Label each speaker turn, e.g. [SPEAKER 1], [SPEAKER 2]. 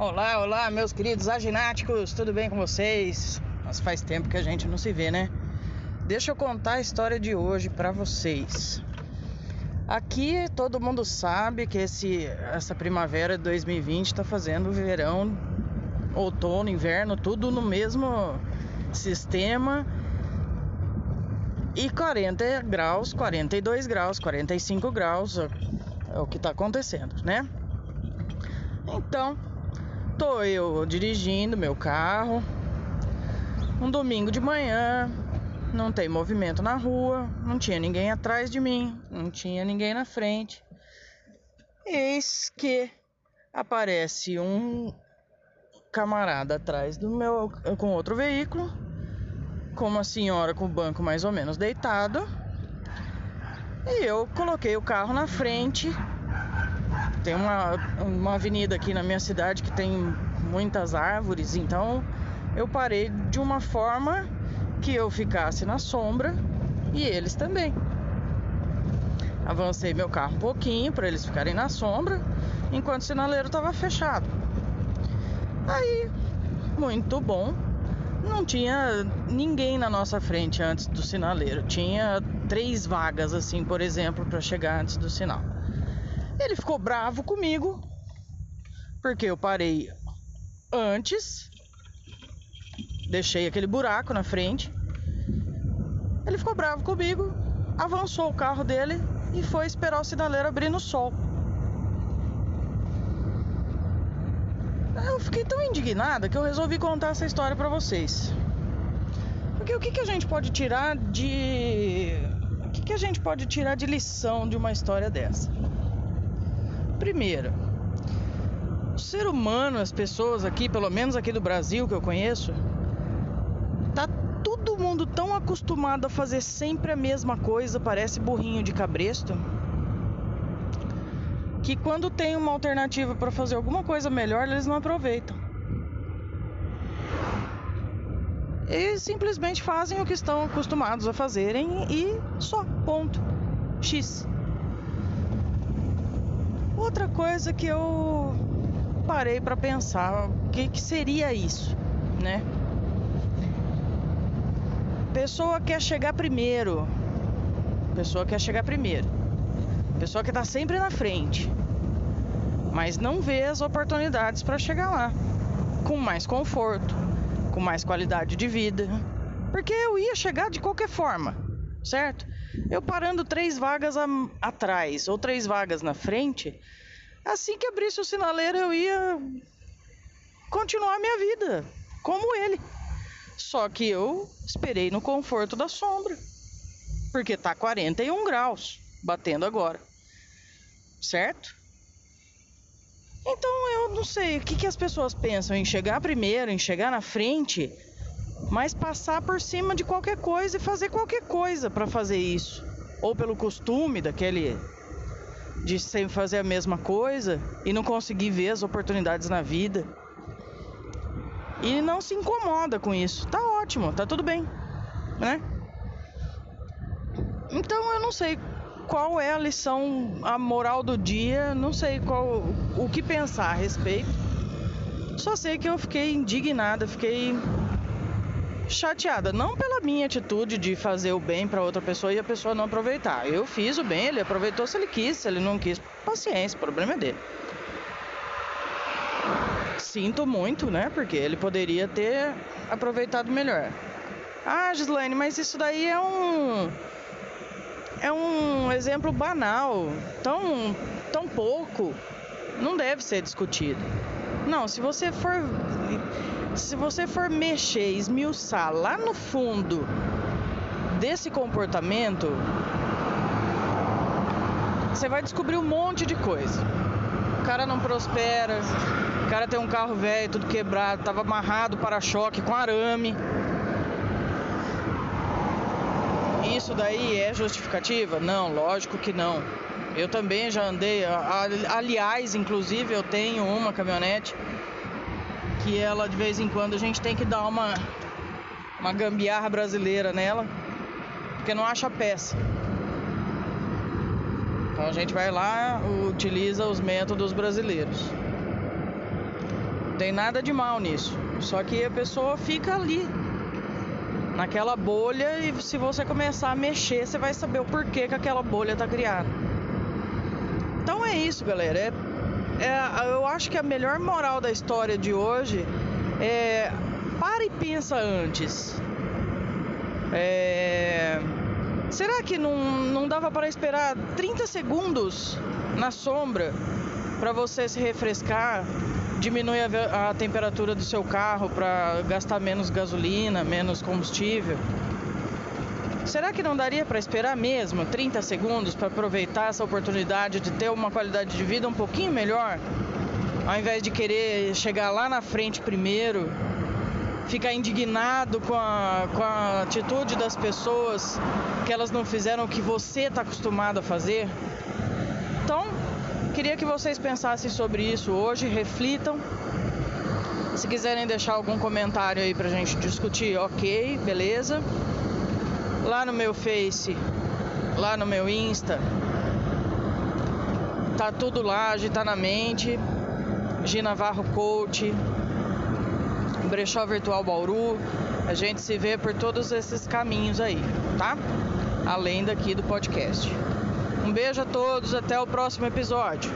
[SPEAKER 1] Olá, olá, meus queridos agináticos, tudo bem com vocês? Mas faz tempo que a gente não se vê, né? Deixa eu contar a história de hoje para vocês. Aqui todo mundo sabe que esse, essa primavera de 2020 tá fazendo verão, outono, inverno, tudo no mesmo sistema. E 40 graus, 42 graus, 45 graus é o que tá acontecendo, né? Então, tô eu dirigindo meu carro, um domingo de manhã, não tem movimento na rua, não tinha ninguém atrás de mim, não tinha ninguém na frente. Eis que aparece um camarada atrás do meu com outro veículo, com uma senhora com o banco mais ou menos deitado. E eu coloquei o carro na frente tem uma, uma avenida aqui na minha cidade que tem muitas árvores, então eu parei de uma forma que eu ficasse na sombra e eles também. Avancei meu carro um pouquinho para eles ficarem na sombra, enquanto o sinaleiro estava fechado. Aí, muito bom. Não tinha ninguém na nossa frente antes do sinaleiro. Tinha três vagas, assim, por exemplo, para chegar antes do sinal. Ele ficou bravo comigo, porque eu parei antes, deixei aquele buraco na frente. Ele ficou bravo comigo, avançou o carro dele e foi esperar o sinaleiro abrir no sol. Eu fiquei tão indignada que eu resolvi contar essa história para vocês. Porque o que, que a gente pode tirar de. O que, que a gente pode tirar de lição de uma história dessa? Primeiro, o ser humano, as pessoas aqui, pelo menos aqui do Brasil que eu conheço, tá todo mundo tão acostumado a fazer sempre a mesma coisa, parece burrinho de cabresto, que quando tem uma alternativa para fazer alguma coisa melhor, eles não aproveitam. Eles simplesmente fazem o que estão acostumados a fazerem e só, ponto. X. Outra coisa que eu parei para pensar, o que, que seria isso, né? Pessoa quer chegar primeiro. Pessoa quer chegar primeiro. Pessoa que tá sempre na frente. Mas não vê as oportunidades para chegar lá. Com mais conforto, com mais qualidade de vida. Porque eu ia chegar de qualquer forma, certo? Eu parando três vagas a, atrás ou três vagas na frente, assim que abrisse o sinaleiro eu ia continuar minha vida como ele. Só que eu esperei no conforto da sombra, porque tá 41 graus batendo agora, certo? Então eu não sei o que, que as pessoas pensam em chegar primeiro, em chegar na frente mas passar por cima de qualquer coisa e fazer qualquer coisa para fazer isso. Ou pelo costume daquele de sempre fazer a mesma coisa e não conseguir ver as oportunidades na vida. E não se incomoda com isso. Tá ótimo, tá tudo bem, né? Então eu não sei qual é a lição, a moral do dia, não sei qual o que pensar a respeito. Só sei que eu fiquei indignada, fiquei chateada, não pela minha atitude de fazer o bem para outra pessoa e a pessoa não aproveitar. Eu fiz o bem, ele aproveitou se ele quis, se ele não quis, paciência, o problema é dele. Sinto muito, né? Porque ele poderia ter aproveitado melhor. Ah, Gislaine, mas isso daí é um é um exemplo banal, tão tão pouco, não deve ser discutido. Não, se você for se você for mexer, esmiuçar lá no fundo desse comportamento, você vai descobrir um monte de coisa. O cara não prospera, o cara tem um carro velho, tudo quebrado, tava amarrado para-choque com arame. Isso daí é justificativa? Não, lógico que não. Eu também já andei, aliás, inclusive eu tenho uma caminhonete que ela de vez em quando a gente tem que dar uma uma gambiarra brasileira nela, porque não acha peça. Então a gente vai lá, utiliza os métodos brasileiros. tem nada de mal nisso. Só que a pessoa fica ali, naquela bolha, e se você começar a mexer, você vai saber o porquê que aquela bolha tá criada. Então é isso, galera. É, é, eu acho que a melhor moral da história de hoje é para e pensa antes. É, será que não, não dava para esperar 30 segundos na sombra para você se refrescar, diminuir a, a temperatura do seu carro para gastar menos gasolina, menos combustível? Será que não daria para esperar mesmo 30 segundos para aproveitar essa oportunidade de ter uma qualidade de vida um pouquinho melhor? Ao invés de querer chegar lá na frente primeiro, ficar indignado com a, com a atitude das pessoas que elas não fizeram o que você está acostumado a fazer? Então, Queria que vocês pensassem sobre isso hoje, reflitam. Se quiserem deixar algum comentário aí pra gente discutir, ok, beleza. Lá no meu Face, lá no meu Insta, tá tudo lá, tá na mente. Gina Varro Coach, Brechó Virtual Bauru. A gente se vê por todos esses caminhos aí, tá? Além daqui do podcast. Um beijo a todos, até o próximo episódio.